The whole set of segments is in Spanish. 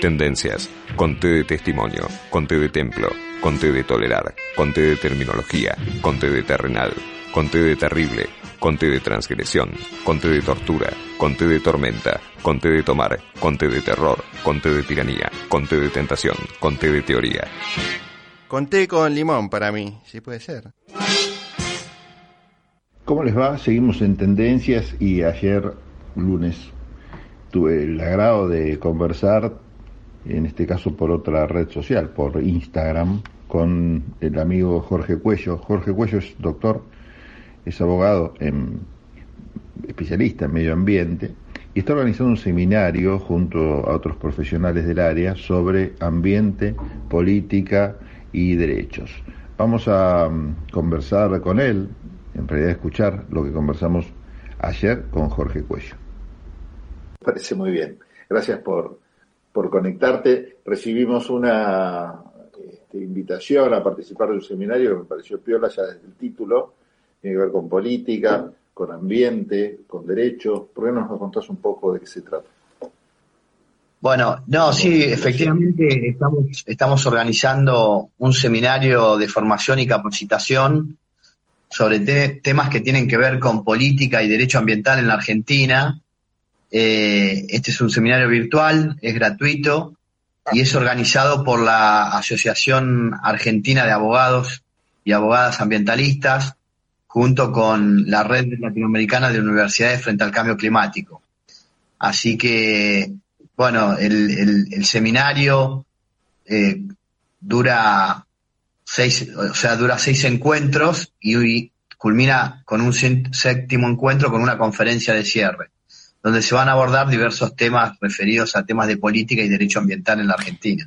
Tendencias, conté de testimonio, conté de templo, conté de tolerar, conté de terminología, conté de terrenal, conté de terrible, conté de transgresión, conté de tortura, conté de tormenta, conté de tomar, conté de terror, conté de tiranía, conté de tentación, conté de teoría. Conté con limón para mí, si puede ser. ¿Cómo les va? Seguimos en tendencias y ayer lunes tuve el agrado de conversar, en este caso por otra red social, por Instagram, con el amigo Jorge Cuello. Jorge Cuello es doctor, es abogado, en, especialista en medio ambiente, y está organizando un seminario junto a otros profesionales del área sobre ambiente, política y derechos. Vamos a mm, conversar con él, en realidad escuchar lo que conversamos ayer con Jorge Cuello. Parece muy bien. Gracias por, por conectarte. Recibimos una este, invitación a participar de un seminario que me pareció piola ya desde el título. Tiene que ver con política, con ambiente, con derechos. ¿Por qué no nos contás un poco de qué se trata? Bueno, no, sí, efectivamente estamos, estamos organizando un seminario de formación y capacitación sobre temas que tienen que ver con política y derecho ambiental en la Argentina. Eh, este es un seminario virtual, es gratuito y es organizado por la Asociación Argentina de Abogados y Abogadas Ambientalistas junto con la Red Latinoamericana de Universidades frente al Cambio Climático. Así que, bueno, el, seminario eh, dura seis, o sea, dura seis encuentros y culmina con un séptimo encuentro con una conferencia de cierre, donde se van a abordar diversos temas referidos a temas de política y derecho ambiental en la Argentina.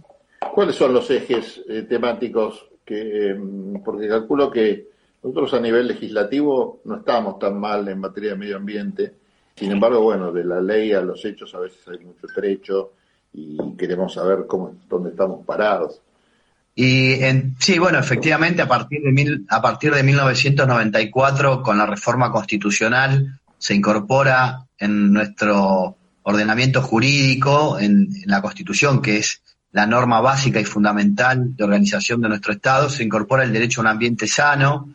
¿Cuáles son los ejes eh, temáticos que, em, porque calculo que nosotros a nivel legislativo no estamos tan mal en materia de medio ambiente, sin embargo, bueno, de la ley a los hechos a veces hay mucho trecho y queremos saber cómo, dónde estamos parados. Y en, sí, bueno, efectivamente, a partir, de mil, a partir de 1994, con la reforma constitucional, se incorpora en nuestro ordenamiento jurídico, en, la Constitución, que es la norma básica y fundamental de organización de nuestro Estado, se incorpora el derecho a un ambiente sano,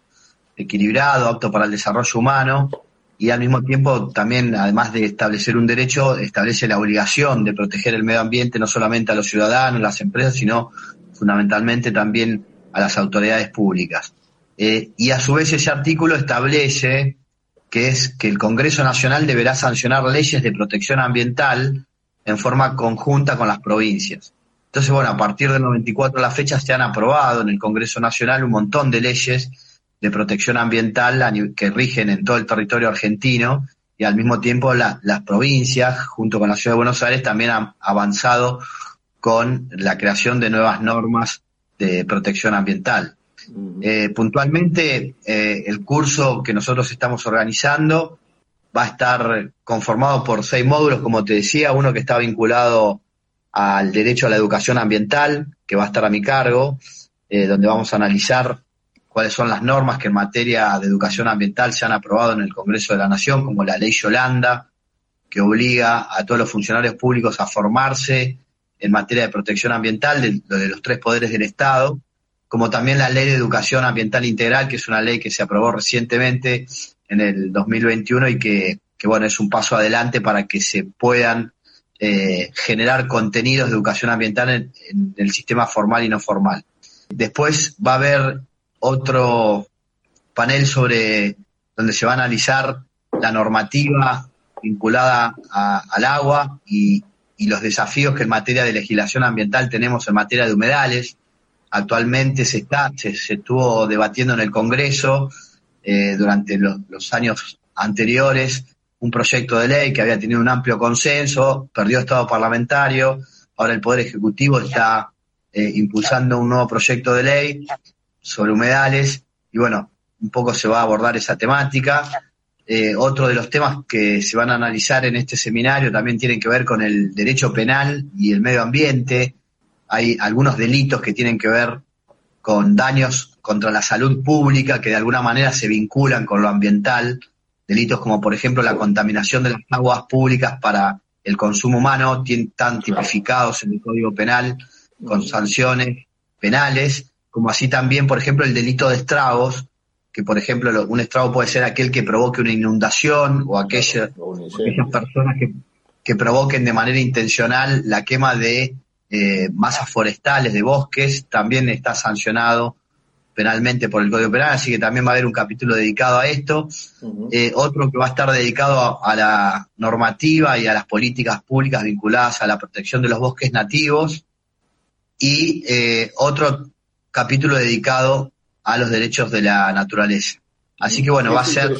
equilibrado, apto para el desarrollo humano, y al mismo tiempo también, además de establecer un derecho, establece la obligación de proteger el medio ambiente no solamente a los ciudadanos, las empresas, sino fundamentalmente también a las autoridades públicas. Eh, y a su vez ese artículo establece que es que el Congreso Nacional deberá sancionar leyes de protección ambiental en forma conjunta con las provincias. Entonces, bueno, a partir del 94 a la fecha se han aprobado en el Congreso Nacional un montón de leyes de protección ambiental que rigen en todo el territorio argentino y al mismo tiempo las provincias, junto con la Ciudad de Buenos Aires, también han avanzado con la creación de nuevas normas de protección ambiental. Eh, puntualmente, eh, el curso que nosotros estamos organizando va a estar conformado por seis módulos, como te decía, uno que está vinculado al derecho a la educación ambiental, que va a estar a mi cargo, eh, donde vamos a analizar cuáles son las normas que en materia de educación ambiental se han aprobado en el Congreso de la Nación, como la ley Yolanda, que obliga a todos los funcionarios públicos a formarse en materia de protección ambiental de, de los tres poderes del Estado, como también la Ley de Educación Ambiental Integral, que es una ley que se aprobó recientemente en el 2021 y que, bueno, es un paso adelante para que se puedan eh, generar contenidos de educación ambiental en, el sistema formal y no formal. Después va a haber otro panel sobre donde se va a analizar la normativa vinculada al agua y los desafíos que en materia de legislación ambiental tenemos en materia de humedales. Actualmente se está, se, estuvo debatiendo en el Congreso eh, durante los años anteriores un proyecto de ley que había tenido un amplio consenso, perdió estado parlamentario, ahora el Poder Ejecutivo está eh, impulsando un nuevo proyecto de ley sobre humedales y bueno, un poco se va a abordar esa temática. Eh, otro de los temas que se van a analizar en este seminario también tienen que ver con el derecho penal y el medio ambiente. Hay algunos delitos que tienen que ver con daños contra la salud pública que de alguna manera se vinculan con lo ambiental. Delitos como, por ejemplo, la contaminación de las aguas públicas para el consumo humano, están tipificados en el Código Penal con sanciones penales, como así también, por ejemplo, el delito de estragos, que por ejemplo un estrago puede ser aquel que provoque una inundación o aquella, aquellas personas que, que, provoquen de manera intencional la quema de eh, masas forestales, de bosques, también está sancionado penalmente por el Código Penal, así que también va a haber un capítulo dedicado a esto. Eh, otro que va a estar dedicado a, la normativa y a las políticas públicas vinculadas a la protección de los bosques nativos. Y eh, otro capítulo dedicado a los derechos de la naturaleza. Así que bueno, va a ser...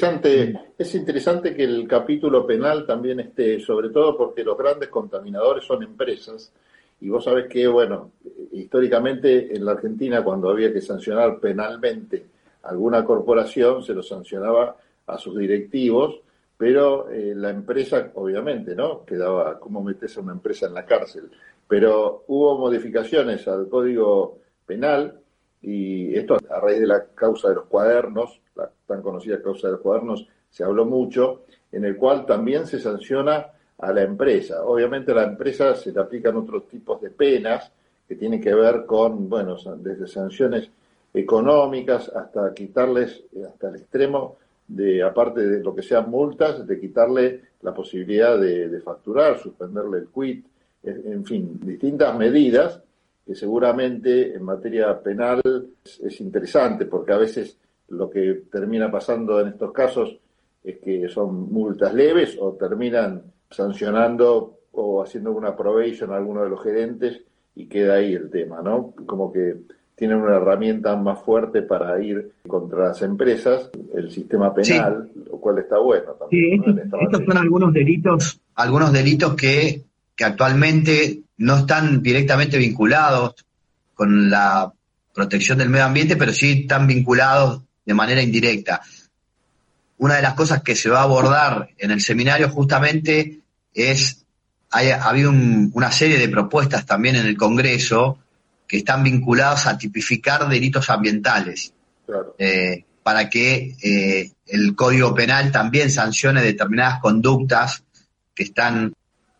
Es interesante que el capítulo penal también esté, sobre todo porque los grandes contaminadores son empresas y vos sabés que, bueno, históricamente en la Argentina cuando había que sancionar penalmente alguna corporación, se lo sancionaba a sus directivos, pero eh, la empresa, obviamente, ¿no? Quedaba, ¿cómo metes a una empresa en la cárcel? Pero hubo modificaciones al Código Penal y esto a raíz de la causa de los cuadernos, la tan conocida causa de los cuadernos, se habló mucho, en el cual también se sanciona a la empresa. Obviamente a la empresa se le aplican otros tipos de penas que tienen que ver con, bueno, desde sanciones económicas hasta quitarles, hasta el extremo de, aparte de lo que sean multas, de quitarle la posibilidad de, facturar, suspenderle el quit, en fin, distintas medidas que seguramente en materia penal es interesante porque a veces lo que termina pasando en estos casos es que son multas leves o terminan sancionando o haciendo una probation a alguno de los gerentes y queda ahí el tema, ¿no? Como que tienen una herramienta más fuerte para ir contra las empresas, el sistema penal, lo cual está bueno también. Sí, estos, son algunos delitos, algunos delitos que, que actualmente no están directamente vinculados con la protección del medio ambiente, pero sí están vinculados de manera indirecta. Una de las cosas que se va a abordar en el seminario justamente es, hay, ha habido una serie de propuestas también en el Congreso que están vinculadas a tipificar delitos ambientales. Eh, para que eh, el Código Penal también sancione determinadas conductas que están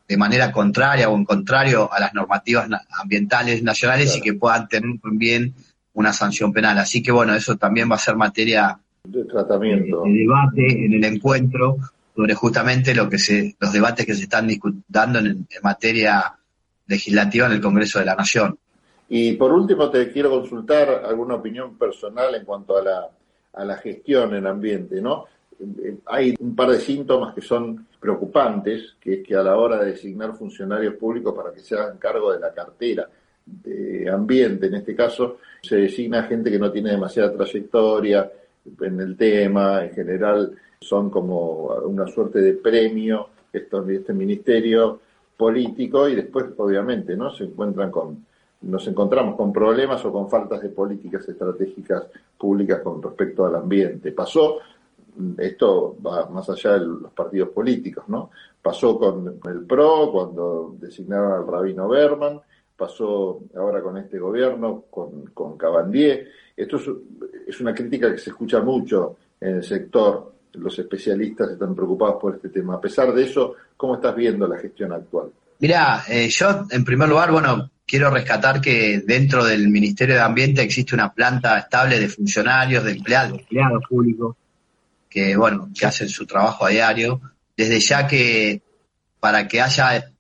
de manera contraria o en contrario a las normativas ambientales nacionales y que puedan tener también una sanción penal. Así que bueno, eso también va a ser materia de tratamiento, de debate en el encuentro, sobre justamente lo que se, los debates que se están dando en, materia legislativa en el Congreso de la Nación. Y por último, te quiero consultar alguna opinión personal en cuanto a la, a la gestión en ambiente, ¿no? Hay un par de síntomas que son preocupantes, que es que a la hora de designar funcionarios públicos para que se hagan cargo de la cartera de ambiente, en este caso, se designa gente que no tiene demasiada trayectoria en el tema, en general son como una suerte de premio este ministerio político y después obviamente no se encuentran con nos encontramos con problemas o con faltas de políticas estratégicas públicas con respecto al ambiente. Pasó, esto va más allá de los partidos políticos, ¿no? Pasó con el PRO cuando designaron al rabino Berman, pasó ahora con este gobierno, con, con Cabandier. Esto es, es una crítica que se escucha mucho en el sector los especialistas están preocupados por este tema. A pesar de eso, ¿cómo estás viendo la gestión actual? Mira, eh, yo en primer lugar, bueno, quiero rescatar que dentro del Ministerio de Ambiente existe una planta estable de funcionarios, de empleados, empleados públicos, que bueno, que hacen su trabajo a diario. Desde ya que para que haya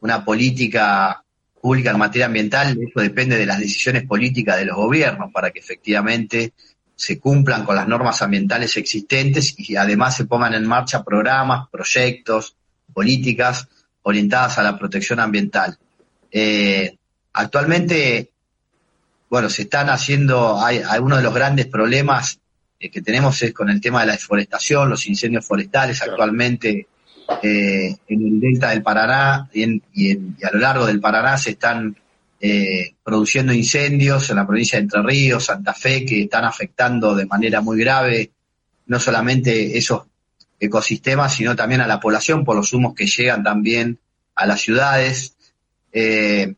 una política pública en materia ambiental, eso depende de las decisiones políticas de los gobiernos, para que efectivamente se cumplan con las normas ambientales existentes y además se pongan en marcha programas, proyectos, políticas orientadas a la protección ambiental. Eh, actualmente, bueno, se están haciendo, hay, uno de los grandes problemas eh, que tenemos es con el tema de la deforestación, los incendios forestales actualmente eh, en el delta del Paraná y, y a lo largo del Paraná se están eh, produciendo incendios en la provincia de Entre Ríos, Santa Fe, que están afectando de manera muy grave no solamente esos ecosistemas, sino también a la población por los humos que llegan también a las ciudades. Eh,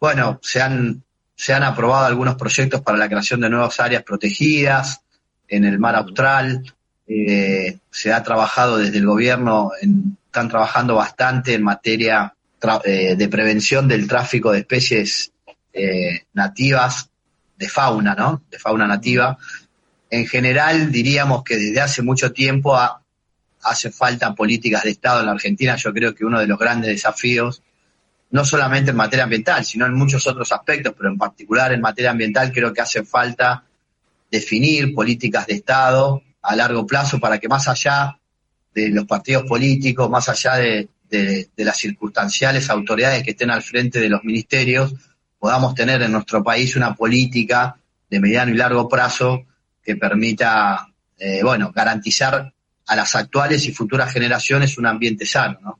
bueno, se han, se han aprobado algunos proyectos para la creación de nuevas áreas protegidas en el mar austral. Eh, se ha trabajado desde el gobierno en están trabajando bastante en materia eh, de prevención del tráfico de especies eh, nativas de fauna, ¿no? De fauna nativa. En general, diríamos que desde hace mucho tiempo hace falta políticas de Estado en la Argentina. Yo creo que uno de los grandes desafíos, no solamente en materia ambiental, sino en muchos otros aspectos, pero en particular en materia ambiental, creo que hace falta definir políticas de Estado a largo plazo para que más allá de los partidos políticos, más allá de, las circunstanciales autoridades que estén al frente de los ministerios, podamos tener en nuestro país una política de mediano y largo plazo que permita, eh, bueno, garantizar a las actuales y futuras generaciones un ambiente sano, ¿no?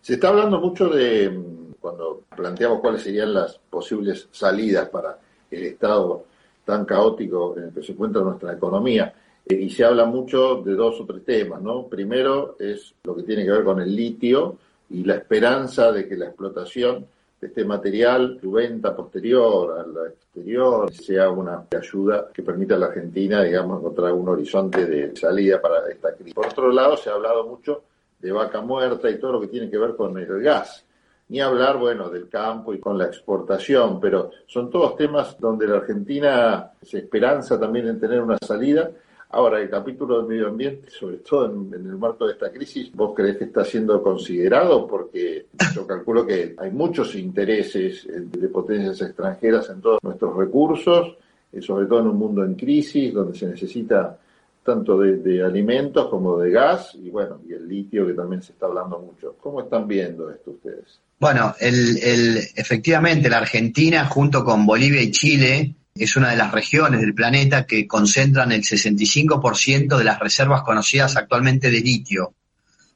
Se está hablando mucho de, cuando planteamos cuáles serían las posibles salidas para el estado tan caótico en el que se encuentra nuestra economía, y se habla mucho de dos o tres temas, ¿no? Primero es lo que tiene que ver con el litio y la esperanza de que la explotación de este material, su venta posterior al exterior, sea una ayuda que permita a la Argentina, digamos, encontrar un horizonte de salida para esta crisis. Por otro lado, se ha hablado mucho de vaca muerta y todo lo que tiene que ver con el gas. Ni hablar, bueno, del campo y con la exportación, pero son todos temas donde la Argentina se esperanza también en tener una salida Ahora, el capítulo del medio ambiente, sobre todo en, el marco de esta crisis, ¿vos crees que está siendo considerado? Porque yo calculo que hay muchos intereses eh, de potencias extranjeras en todos nuestros recursos, eh, sobre todo en un mundo en crisis, donde se necesita tanto de, alimentos como de gas y bueno, y el litio que también se está hablando mucho. ¿Cómo están viendo esto ustedes? Bueno, el, el, efectivamente la Argentina junto con Bolivia y Chile es una de las regiones del planeta que concentran el 65% de las reservas conocidas actualmente de litio.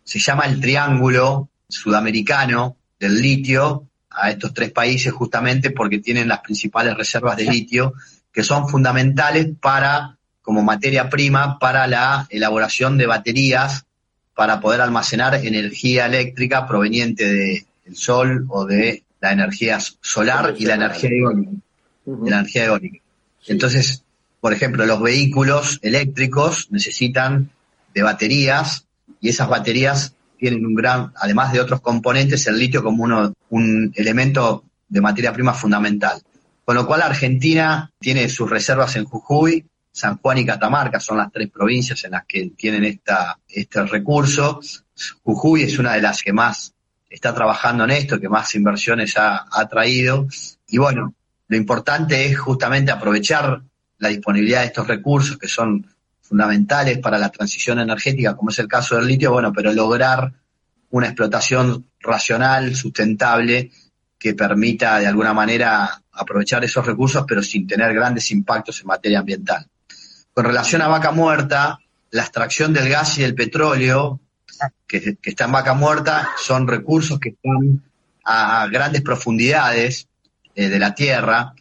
Se llama el Triángulo Sudamericano del litio a estos tres países justamente porque tienen las principales reservas de litio que son fundamentales para como materia prima para la elaboración de baterías para poder almacenar energía eléctrica proveniente del sol o de la energía solar y la energía eólica de la energía eólica. Entonces, por ejemplo, los vehículos eléctricos necesitan de baterías y esas baterías tienen un gran, además de otros componentes, el litio como uno, un elemento de materia prima fundamental. Con lo cual Argentina tiene sus reservas en Jujuy, San Juan y Catamarca son las tres provincias en las que tienen esta, este recurso. Jujuy es una de las que más está trabajando en esto, que más inversiones ha, ha traído. Y bueno, lo importante es justamente aprovechar la disponibilidad de estos recursos que son fundamentales para la transición energética, como es el caso del litio, bueno, pero lograr una explotación racional, sustentable, que permita de alguna manera aprovechar esos recursos, pero sin tener grandes impactos en materia ambiental. Con relación a vaca muerta, la extracción del gas y del petróleo que, que está en vaca muerta son recursos que están a grandes profundidades eh, de la tierra,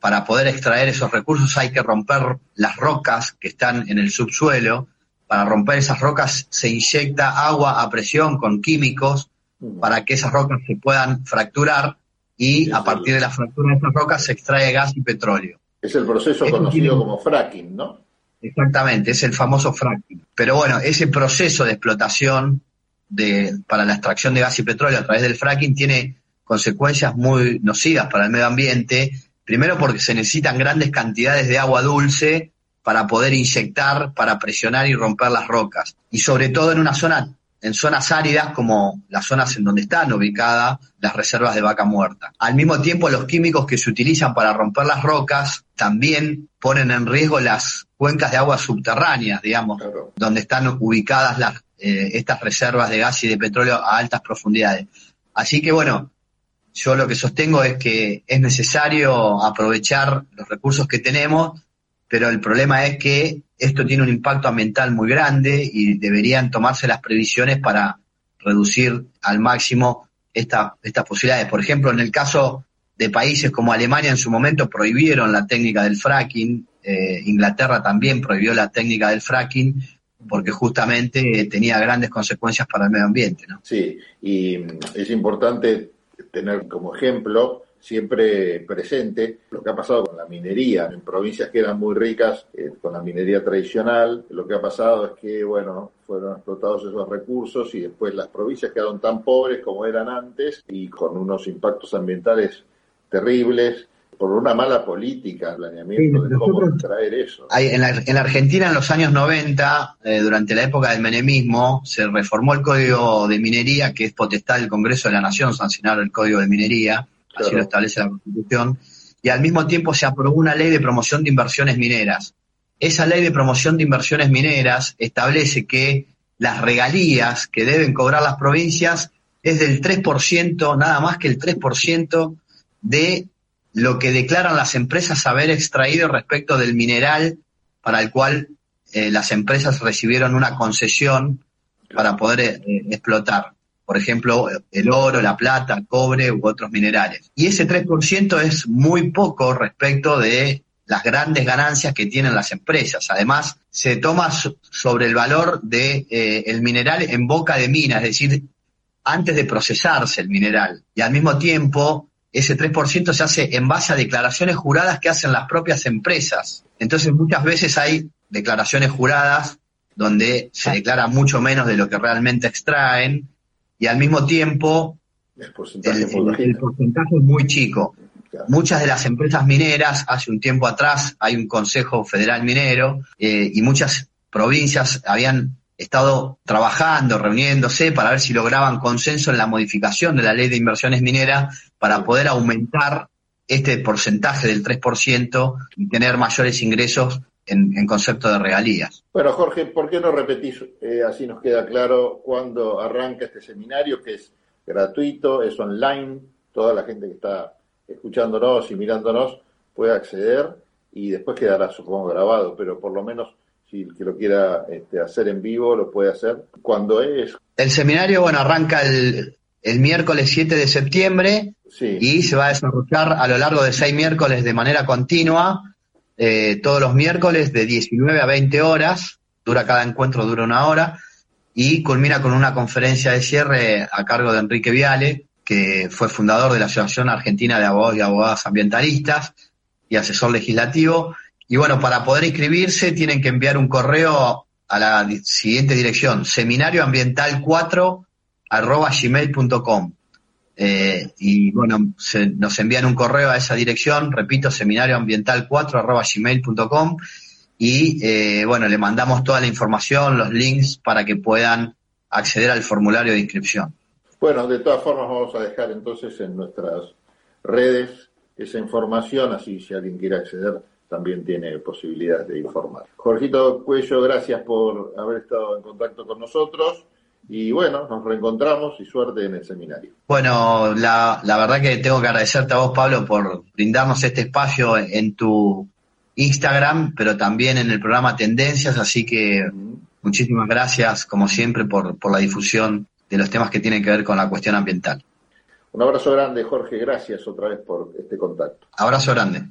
para poder extraer esos recursos hay que romper las rocas que están en el subsuelo. Para romper esas rocas se inyecta agua a presión con químicos para que esas rocas se puedan fracturar y a partir de la fractura de esas rocas se extrae gas y petróleo. Es el proceso conocido como fracking, ¿no? Exactamente, es el famoso fracking. Pero bueno, ese proceso de explotación de, para la extracción de gas y petróleo a través del fracking tiene consecuencias muy nocivas para el medio ambiente, primero porque se necesitan grandes cantidades de agua dulce para poder inyectar, para presionar y romper las rocas. Y sobre todo en una zona, en zonas áridas como las zonas en donde están ubicadas las reservas de vaca muerta. Al mismo tiempo, los químicos que se utilizan para romper las rocas también ponen en riesgo las cuencas de agua subterráneas, digamos, donde están ubicadas las, eh, estas reservas de gas y de petróleo a altas profundidades. Así que bueno, yo lo que sostengo es que es necesario aprovechar los recursos que tenemos, pero el problema es que esto tiene un impacto ambiental muy grande y deberían tomarse las previsiones para reducir al máximo estas posibilidades. Por ejemplo, en el caso de países como Alemania en su momento prohibieron la técnica del fracking, eh, Inglaterra también prohibió la técnica del fracking, porque justamente tenía grandes consecuencias para el medio ambiente. ¿no? Sí, y es importante tener como ejemplo siempre presente lo que ha pasado con la minería en provincias que eran muy ricas eh, con la minería tradicional. Lo que ha pasado es que, bueno, fueron explotados esos recursos y después las provincias quedaron tan pobres como eran antes y con unos impactos ambientales terribles por una mala política, planeamiento de cómo extraer eso. en, la, Argentina en los años 90, eh, durante la época del menemismo, se reformó el Código de Minería, que es potestad del Congreso de la Nación sancionar el Código de Minería, así lo establece la Constitución, y al mismo tiempo se aprobó una ley de promoción de inversiones mineras. Esa ley de promoción de inversiones mineras establece que las regalías que deben cobrar las provincias es del 3%, nada más que el 3% de lo que declaran las empresas haber extraído respecto del mineral para el cual eh, las empresas recibieron una concesión para poder eh, explotar. Por ejemplo, el oro, la plata, el cobre u otros minerales. Y ese 3% es muy poco respecto de las grandes ganancias que tienen las empresas. Además, se toma sobre el valor del de, eh, el mineral en boca de mina, es decir, antes de procesarse el mineral. Y al mismo tiempo, ese 3% se hace en base a declaraciones juradas que hacen las propias empresas. Entonces muchas veces hay declaraciones juradas donde se declara mucho menos de lo que realmente extraen y al mismo tiempo el porcentaje, es muy chico. Muchas de las empresas mineras, hace un tiempo atrás hay un Consejo Federal Minero eh, y muchas provincias habían estado trabajando, reuniéndose para ver si lograban consenso en la modificación de la ley de inversiones mineras para poder aumentar este porcentaje del 3% y tener mayores ingresos en, concepto de regalías. Bueno, Jorge, ¿por qué no repetís, eh, así nos queda claro, cuándo arranca este seminario, que es gratuito, es online, toda la gente que está escuchándonos y mirándonos puede acceder y después quedará, supongo, grabado, pero por lo menos si el que lo quiera este, hacer en vivo lo puede hacer. ¿Cuándo es? El seminario, bueno, arranca el, miércoles 7 de septiembre y se va a desarrollar a lo largo de seis miércoles de manera continua, eh, todos los miércoles de 19 a 20 horas, dura cada encuentro, dura una hora, y culmina con una conferencia de cierre a cargo de Enrique Viale, que fue fundador de la Asociación Argentina de Abogados y Abogadas Ambientalistas y asesor legislativo, y bueno, para poder inscribirse tienen que enviar un correo a la siguiente dirección, seminarioambiental4 arroba gmail.com. Eh, y bueno, nos envían un correo a esa dirección, repito, seminarioambiental4 arroba gmail.com y eh, bueno, le mandamos toda la información, los links para que puedan acceder al formulario de inscripción. Bueno, de todas formas vamos a dejar entonces en nuestras redes esa información, así si alguien quiere acceder también tiene posibilidades de informar. Jorgito Cuello, gracias por haber estado en contacto con nosotros. Y bueno, nos reencontramos y suerte en el seminario. Bueno, la, la verdad que tengo que agradecerte a vos, Pablo, por brindarnos este espacio en tu Instagram, pero también en el programa Tendencias, así que muchísimas gracias, como siempre, por, por la difusión de los temas que tienen que ver con la cuestión ambiental. Un abrazo grande, Jorge, gracias otra vez por este contacto. Abrazo grande.